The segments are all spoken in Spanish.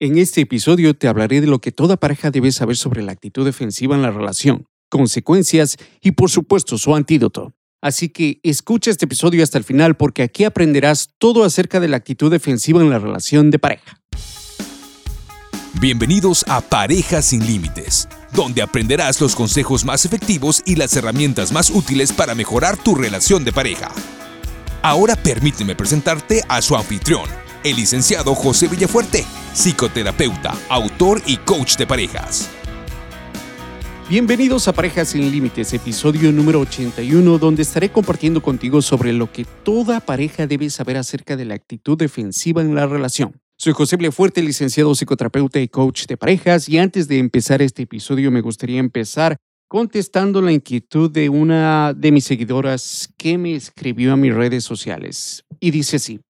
En este episodio te hablaré de lo que toda pareja debe saber sobre la actitud defensiva en la relación, consecuencias y por supuesto su antídoto. Así que escucha este episodio hasta el final porque aquí aprenderás todo acerca de la actitud defensiva en la relación de pareja. Bienvenidos a Parejas sin Límites, donde aprenderás los consejos más efectivos y las herramientas más útiles para mejorar tu relación de pareja. Ahora permíteme presentarte a su anfitrión, el licenciado José Villafuerte, psicoterapeuta, autor y coach de parejas. Bienvenidos a Parejas sin Límites, episodio número 81, donde estaré compartiendo contigo sobre lo que toda pareja debe saber acerca de la actitud defensiva en la relación. Soy José Villafuerte, licenciado psicoterapeuta y coach de parejas, y antes de empezar este episodio me gustaría empezar contestando la inquietud de una de mis seguidoras que me escribió a mis redes sociales. Y dice así,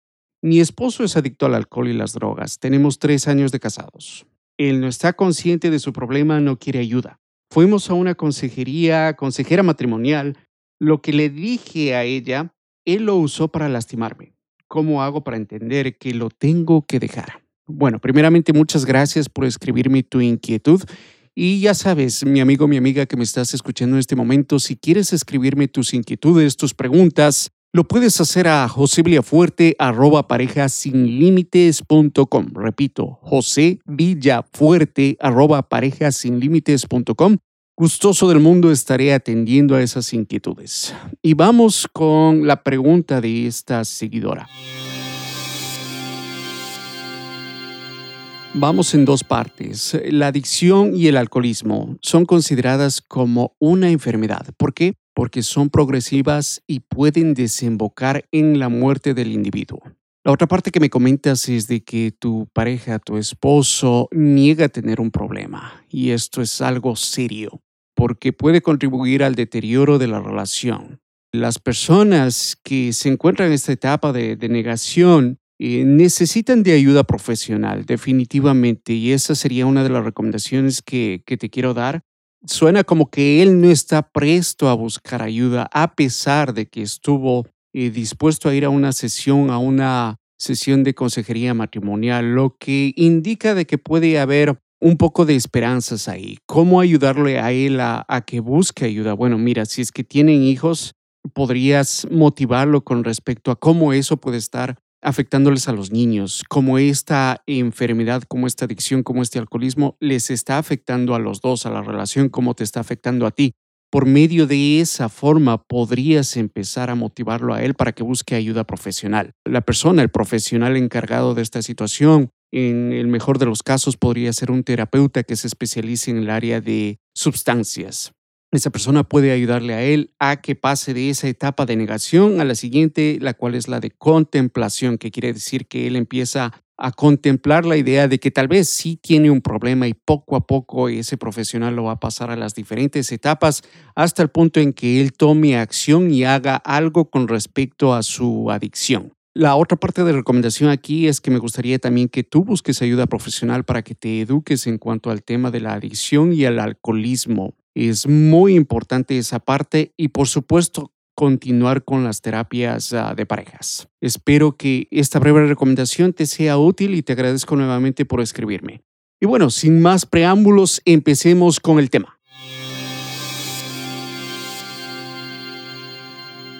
mi esposo es adicto al alcohol y las drogas. Tenemos tres años de casados. Él no está consciente de su problema, no quiere ayuda. Fuimos a una consejería, consejera matrimonial. Lo que le dije a ella, él lo usó para lastimarme. ¿Cómo hago para entender que lo tengo que dejar? Bueno, primeramente muchas gracias por escribirme tu inquietud. Y ya sabes, mi amigo, mi amiga que me estás escuchando en este momento, si quieres escribirme tus inquietudes, tus preguntas, lo puedes hacer a josevillafuerte arroba parejasinlímites.com. Repito, parejasinlímites.com. Gustoso del mundo estaré atendiendo a esas inquietudes. Y vamos con la pregunta de esta seguidora. Vamos en dos partes. La adicción y el alcoholismo son consideradas como una enfermedad. ¿Por qué? Porque son progresivas y pueden desembocar en la muerte del individuo. La otra parte que me comentas es de que tu pareja, tu esposo, niega tener un problema y esto es algo serio porque puede contribuir al deterioro de la relación. Las personas que se encuentran en esta etapa de, negación eh, necesitan de ayuda profesional, definitivamente, y esa sería una de las recomendaciones que te quiero dar suena como que él no está presto a buscar ayuda a pesar de que estuvo eh, dispuesto a ir a una sesión, a una sesión de consejería matrimonial, lo que indica de que puede haber un poco de esperanzas ahí. ¿Cómo ayudarle a él a, a que busque ayuda? Bueno, mira, si es que tienen hijos, podrías motivarlo con respecto a cómo eso puede estar afectándoles a los niños, como esta enfermedad, como esta adicción, como este alcoholismo les está afectando a los dos, a la relación, como te está afectando a ti. Por medio de esa forma podrías empezar a motivarlo a él para que busque ayuda profesional. La persona, el profesional encargado de esta situación, en el mejor de los casos podría ser un terapeuta que se especialice en el área de sustancias. Esa persona puede ayudarle a él a que pase de esa etapa de negación a la siguiente, la cual es la de contemplación, que quiere decir que él empieza a contemplar la idea de que tal vez sí tiene un problema y poco a poco ese profesional lo va a pasar a las diferentes etapas hasta el punto en que él tome acción y haga algo con respecto a su adicción. La otra parte de recomendación aquí es que me gustaría también que tú busques ayuda profesional para que te eduques en cuanto al tema de la adicción y el alcoholismo. Es muy importante esa parte y por supuesto continuar con las terapias ah, de parejas. Espero que esta breve recomendación te sea útil y te agradezco nuevamente por escribirme. Y bueno, sin más preámbulos, empecemos con el tema.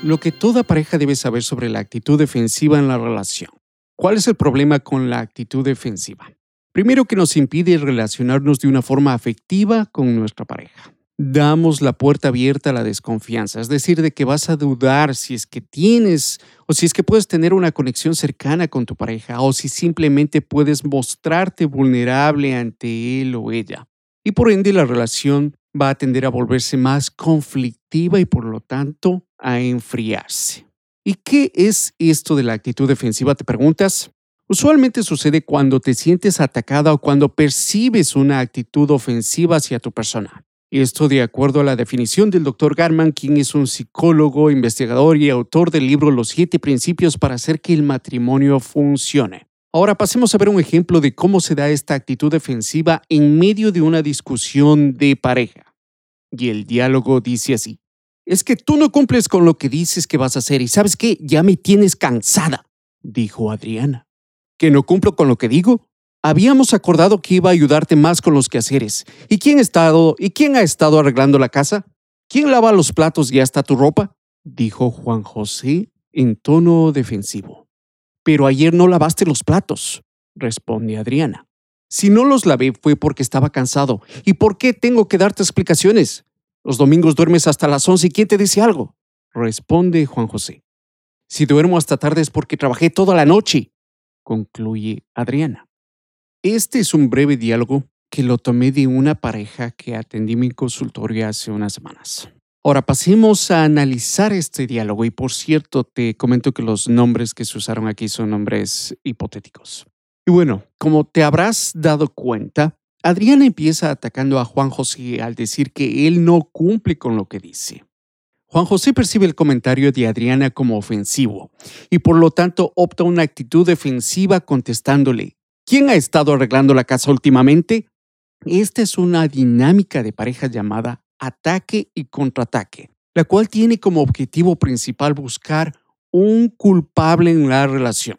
Lo que toda pareja debe saber sobre la actitud defensiva en la relación. ¿Cuál es el problema con la actitud defensiva? Primero que nos impide relacionarnos de una forma afectiva con nuestra pareja damos la puerta abierta a la desconfianza, es decir, de que vas a dudar si es que tienes o si es que puedes tener una conexión cercana con tu pareja o si simplemente puedes mostrarte vulnerable ante él o ella. Y por ende la relación va a tender a volverse más conflictiva y por lo tanto a enfriarse. ¿Y qué es esto de la actitud defensiva? Te preguntas. Usualmente sucede cuando te sientes atacada o cuando percibes una actitud ofensiva hacia tu persona. Esto de acuerdo a la definición del Dr. Garman, quien es un psicólogo, investigador y autor del libro Los siete principios para hacer que el matrimonio funcione. Ahora pasemos a ver un ejemplo de cómo se da esta actitud defensiva en medio de una discusión de pareja. Y el diálogo dice así. Es que tú no cumples con lo que dices que vas a hacer y sabes qué, ya me tienes cansada, dijo Adriana. ¿Que no cumplo con lo que digo? Habíamos acordado que iba a ayudarte más con los quehaceres. ¿Y quién ha estado, y quién ha estado arreglando la casa? ¿Quién lava los platos y hasta tu ropa? dijo Juan José en tono defensivo. Pero ayer no lavaste los platos, responde Adriana. Si no los lavé fue porque estaba cansado. ¿Y por qué tengo que darte explicaciones? Los domingos duermes hasta las once y ¿quién te dice algo? Responde Juan José. Si duermo hasta tarde es porque trabajé toda la noche, concluye Adriana. Este es un breve diálogo que lo tomé de una pareja que atendí mi consultorio hace unas semanas. Ahora pasemos a analizar este diálogo y por cierto te comento que los nombres que se usaron aquí son nombres hipotéticos. Y bueno, como te habrás dado cuenta, Adriana empieza atacando a Juan José al decir que él no cumple con lo que dice. Juan José percibe el comentario de Adriana como ofensivo y por lo tanto opta una actitud defensiva contestándole, ¿quién ha estado arreglando la casa últimamente? Esta es una dinámica de pareja llamada ataque y contraataque, la cual tiene como objetivo principal buscar un culpable en la relación.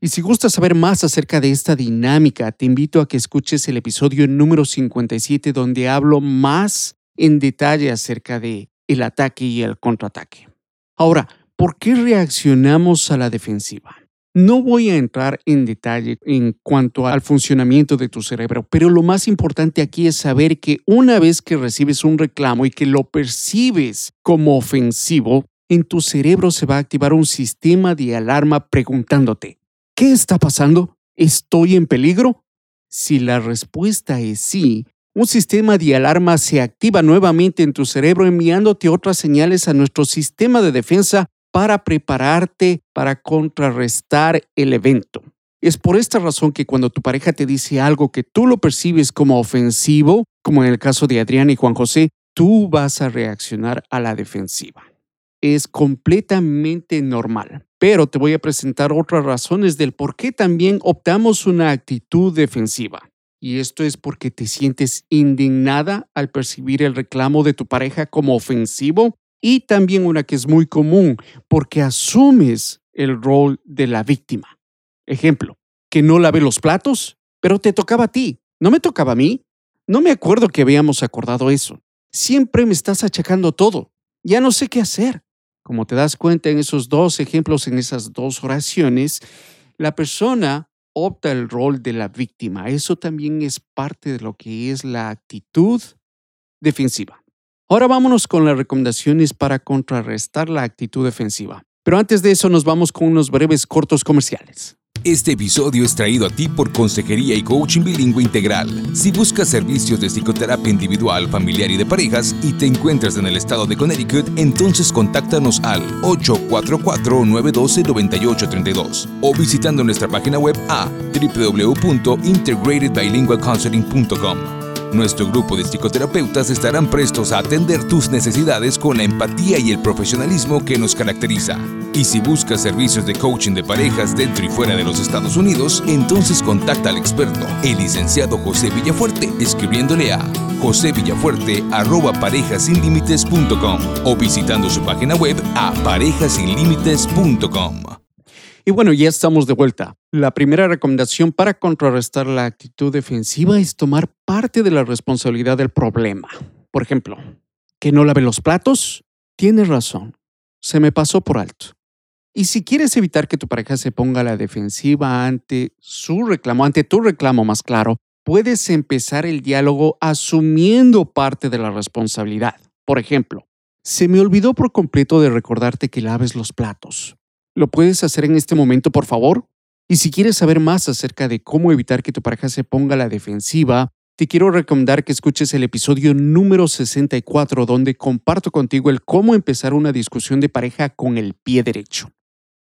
Y si gustas saber más acerca de esta dinámica, te invito a que escuches el episodio número 57 donde hablo más en detalle acerca de el ataque y el contraataque. Ahora, ¿por qué reaccionamos a la defensiva? No voy a entrar en detalle en cuanto al funcionamiento de tu cerebro, pero lo más importante aquí es saber que una vez que recibes un reclamo y que lo percibes como ofensivo, en tu cerebro se va a activar un sistema de alarma preguntándote, ¿Qué está pasando? ¿Estoy en peligro? Si la respuesta es sí, un sistema de alarma se activa nuevamente en tu cerebro enviándote otras señales a nuestro sistema de defensa para prepararte para contrarrestar el evento. Es por esta razón que cuando tu pareja te dice algo que tú lo percibes como ofensivo, como en el caso de Adrián y Juan José, tú vas a reaccionar a la defensiva. Es completamente normal. Pero te voy a presentar otras razones del por qué también optamos una actitud defensiva. Y esto es porque te sientes indignada al percibir el reclamo de tu pareja como ofensivo y también una que es muy común porque asumes el rol de la víctima. Ejemplo, que no lave los platos, pero te tocaba a ti, no me tocaba a mí. No me acuerdo que habíamos acordado eso. Siempre me estás achacando todo. Ya no sé qué hacer. Como te das cuenta en esos dos ejemplos, en esas dos oraciones, la persona opta el rol de la víctima. Eso también es parte de lo que es la actitud defensiva. Ahora vámonos con las recomendaciones para contrarrestar la actitud defensiva. Pero antes de eso nos vamos con unos breves cortos comerciales. Este episodio es traído a ti por Consejería y Coaching Bilingüe Integral. Si buscas servicios de psicoterapia individual, familiar y de parejas y te encuentras en el estado de Connecticut, entonces contáctanos al 844-912-9832 o visitando nuestra página web a www.integratedbilingualcounseling.com. Nuestro grupo de psicoterapeutas estarán prestos a atender tus necesidades con la empatía y el profesionalismo que nos caracteriza. Y si buscas servicios de coaching de parejas dentro y fuera de los Estados Unidos, entonces contacta al experto, el licenciado José Villafuerte, escribiéndole a josevillafuerte.parejasinlimites.com o visitando su página web a parejasinlimites.com. Y bueno, ya estamos de vuelta. La primera recomendación para contrarrestar la actitud defensiva es tomar parte de la responsabilidad del problema. Por ejemplo, que no lave los platos. Tienes razón. Se me pasó por alto. Y si quieres evitar que tu pareja se ponga a la defensiva ante su reclamo, ante tu reclamo más claro, puedes empezar el diálogo asumiendo parte de la responsabilidad. Por ejemplo, se me olvidó por completo de recordarte que laves los platos. ¿Lo puedes hacer en este momento, por favor? Y si quieres saber más acerca de cómo evitar que tu pareja se ponga a la defensiva, te quiero recomendar que escuches el episodio número 64 donde comparto contigo el cómo empezar una discusión de pareja con el pie derecho.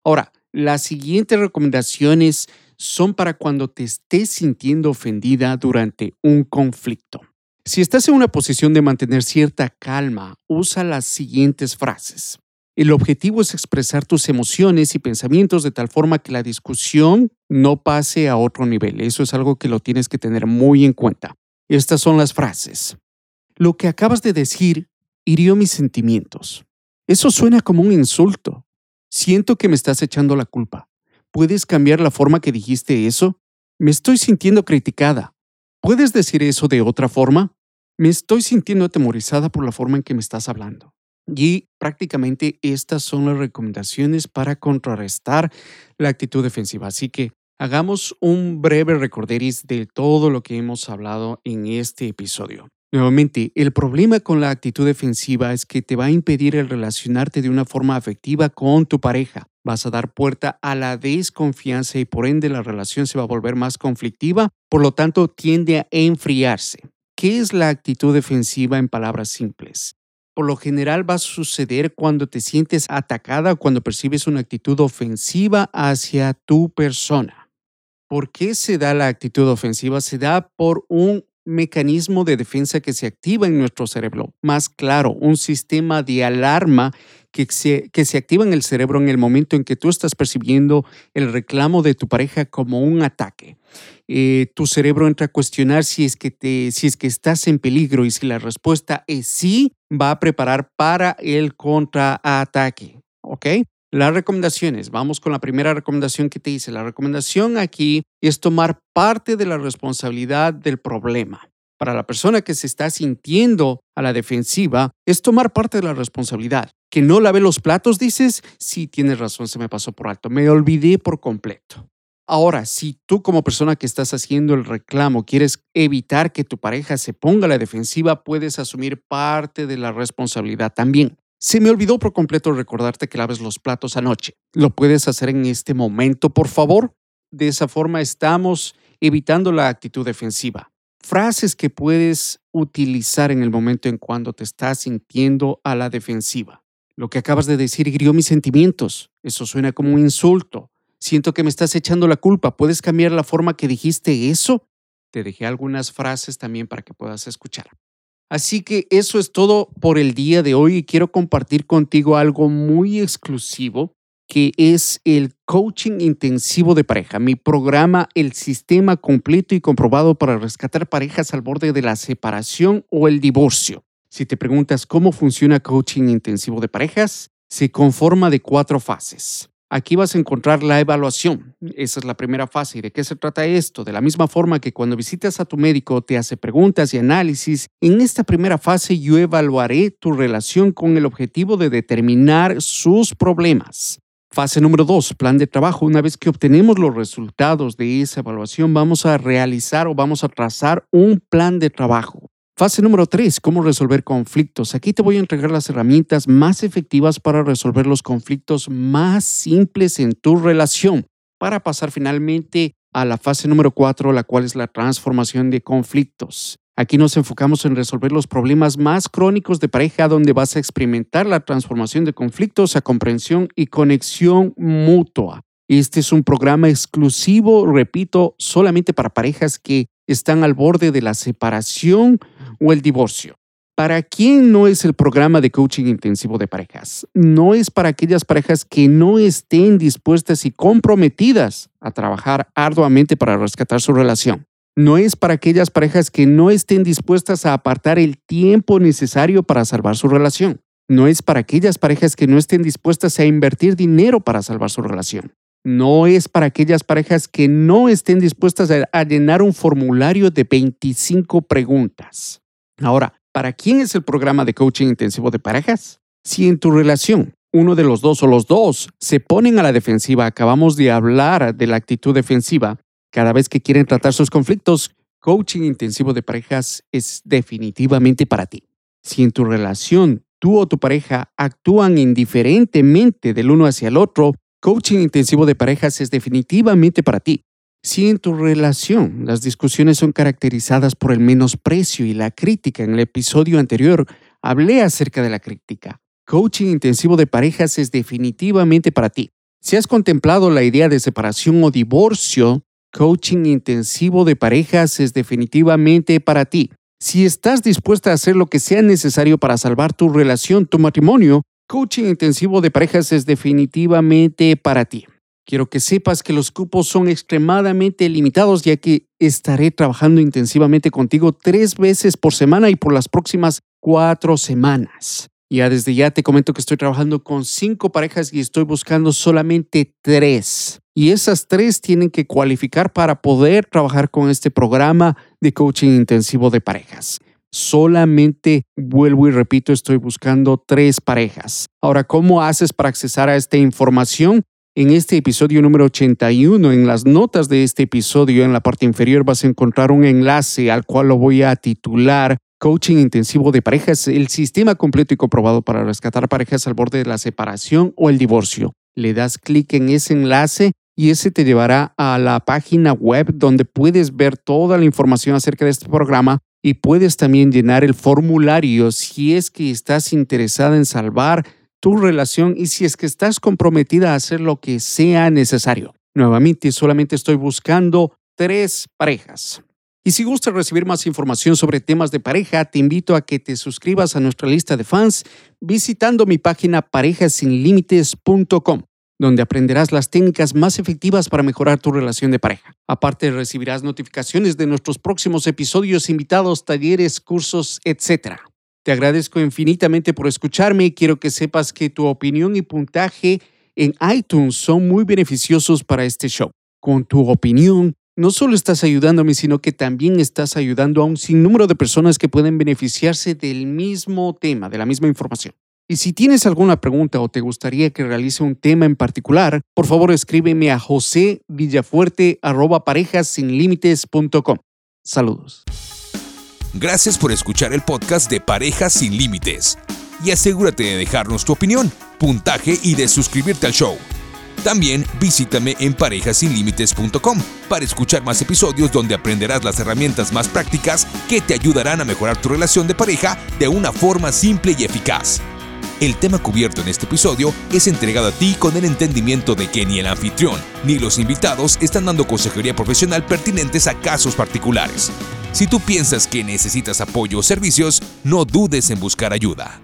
Ahora, las siguientes recomendaciones son para cuando te estés sintiendo ofendida durante un conflicto. Si estás en una posición de mantener cierta calma, usa las siguientes frases. El objetivo es expresar tus emociones y pensamientos de tal forma que la discusión no pase a otro nivel. Eso es algo que lo tienes que tener muy en cuenta. Estas son las frases. Lo que acabas de decir hirió mis sentimientos. Eso suena como un insulto. Siento que me estás echando la culpa. ¿Puedes cambiar la forma que dijiste eso? Me estoy sintiendo criticada. ¿Puedes decir eso de otra forma? Me estoy sintiendo atemorizada por la forma en que me estás hablando. Y prácticamente estas son las recomendaciones para contrarrestar la actitud defensiva. Así que hagamos un breve recorderis de todo lo que hemos hablado en este episodio. Nuevamente, el problema con la actitud defensiva es que te va a impedir el relacionarte de una forma afectiva con tu pareja. Vas a dar puerta a la desconfianza y por ende la relación se va a volver más conflictiva, por lo tanto tiende a enfriarse. ¿Qué es la actitud defensiva en palabras simples? Por lo general va a suceder cuando te sientes atacada o cuando percibes una actitud ofensiva hacia tu persona. ¿Por qué se da la actitud ofensiva? Se da por un mecanismo de defensa que se activa en nuestro cerebro. Más claro, un sistema de alarma que se, que se activa en el cerebro en el momento en que tú estás percibiendo el reclamo de tu pareja como un ataque. Eh, tu cerebro entra a cuestionar si es, que te, si es que estás en peligro y si la respuesta es sí, va a preparar para el contraataque. ¿Ok? Las recomendaciones. Vamos con la primera recomendación que te hice. La recomendación aquí es tomar parte de la responsabilidad del problema. Para la persona que se está sintiendo a la defensiva, es tomar parte de la responsabilidad. Que no lave los platos, dices, sí, tienes razón, se me pasó por alto, me olvidé por completo. Ahora, si tú como persona que estás haciendo el reclamo quieres evitar que tu pareja se ponga a la defensiva, puedes asumir parte de la responsabilidad también. Se me olvidó por completo recordarte que laves los platos anoche. ¿Lo puedes hacer en este momento, por favor? De esa forma estamos evitando la actitud defensiva. Frases que puedes utilizar en el momento en cuando te estás sintiendo a la defensiva. Lo que acabas de decir hirió mis sentimientos. Eso suena como un insulto. Siento que me estás echando la culpa. ¿Puedes cambiar la forma que dijiste eso? Te dejé algunas frases también para que puedas escuchar. Así que eso es todo por el día de hoy y quiero compartir contigo algo muy exclusivo que es el coaching intensivo de pareja, mi programa, el sistema completo y comprobado para rescatar parejas al borde de la separación o el divorcio. Si te preguntas cómo funciona coaching intensivo de parejas, se conforma de cuatro fases. Aquí vas a encontrar la evaluación. Esa es la primera fase. ¿Y de qué se trata esto? De la misma forma que cuando visitas a tu médico te hace preguntas y análisis, en esta primera fase yo evaluaré tu relación con el objetivo de determinar sus problemas. Fase número dos, plan de trabajo. Una vez que obtenemos los resultados de esa evaluación, vamos a realizar o vamos a trazar un plan de trabajo. Fase número 3, cómo resolver conflictos. Aquí te voy a entregar las herramientas más efectivas para resolver los conflictos más simples en tu relación, para pasar finalmente a la fase número 4, la cual es la transformación de conflictos. Aquí nos enfocamos en resolver los problemas más crónicos de pareja, donde vas a experimentar la transformación de conflictos a comprensión y conexión mutua. Este es un programa exclusivo, repito, solamente para parejas que están al borde de la separación o el divorcio. ¿Para quién no es el programa de coaching intensivo de parejas? No es para aquellas parejas que no estén dispuestas y comprometidas a trabajar arduamente para rescatar su relación. No es para aquellas parejas que no estén dispuestas a apartar el tiempo necesario para salvar su relación. No es para aquellas parejas que no estén dispuestas a invertir dinero para salvar su relación no es para aquellas parejas que no estén dispuestas a, llenar un formulario de 25 preguntas. Ahora, ¿para quién es el programa de coaching intensivo de parejas? Si en tu relación uno de los dos o los dos se ponen a la defensiva, acabamos de hablar de la actitud defensiva, cada vez que quieren tratar sus conflictos, coaching intensivo de parejas es definitivamente para ti. Si en tu relación tú o tu pareja actúan indiferentemente del uno hacia el otro, Coaching intensivo de parejas es definitivamente para ti. Si en tu relación las discusiones son caracterizadas por el menosprecio y la crítica, en el episodio anterior hablé acerca de la crítica. Coaching intensivo de parejas es definitivamente para ti. Si has contemplado la idea de separación o divorcio, coaching intensivo de parejas es definitivamente para ti. Si estás dispuesta a hacer lo que sea necesario para salvar tu relación, tu matrimonio, Coaching intensivo de parejas es definitivamente para ti. Quiero que sepas que los cupos son extremadamente limitados ya que estaré trabajando intensivamente contigo tres veces por semana y por las próximas cuatro semanas. Ya desde ya te comento que estoy trabajando con cinco parejas y estoy buscando solamente tres. Y esas tres tienen que cualificar para poder trabajar con este programa de coaching intensivo de parejas. Solamente, vuelvo y repito, estoy buscando tres parejas. Ahora, ¿cómo haces para accesar a esta información? En este episodio número 81, en las notas de este episodio, en la parte inferior vas a encontrar un enlace al cual lo voy a titular Coaching intensivo de parejas, el sistema completo y comprobado para rescatar parejas al borde de la separación o el divorcio. Le das clic en ese enlace y ese te llevará a la página web donde puedes ver toda la información acerca de este programa y puedes también llenar el formulario si es que estás interesada en salvar tu relación y si es que estás comprometida a hacer lo que sea necesario. Nuevamente, solamente estoy buscando tres parejas. Y si gustas recibir más información sobre temas de pareja, te invito a que te suscribas a nuestra lista de fans visitando mi página parejasinlimites.com, donde aprenderás las técnicas más efectivas para mejorar tu relación de pareja. Aparte, recibirás notificaciones de nuestros próximos episodios, invitados, talleres, cursos, etc. Te agradezco infinitamente por escucharme y quiero que sepas que tu opinión y puntaje en iTunes son muy beneficiosos para este show. Con tu opinión, no solo estás ayudándome, sino que también estás ayudando a un sinnúmero de personas que pueden beneficiarse del mismo tema, de la misma información. Y si tienes alguna pregunta o te gustaría que realice un tema en particular, por favor escríbeme a josevillafuerte.parejasinlimites.com. Saludos. Gracias por escuchar el podcast de Parejas sin Límites. Y asegúrate de dejarnos tu opinión, puntaje y de suscribirte al show. También visítame en parejasinlimites.com para escuchar más episodios donde aprenderás las herramientas más prácticas que te ayudarán a mejorar tu relación de pareja de una forma simple y eficaz. El tema cubierto en este episodio es entregado a ti con el entendimiento de que ni el anfitrión ni los invitados están dando consejería profesional pertinentes a casos particulares. Si tú piensas que necesitas apoyo o servicios, no dudes en buscar ayuda.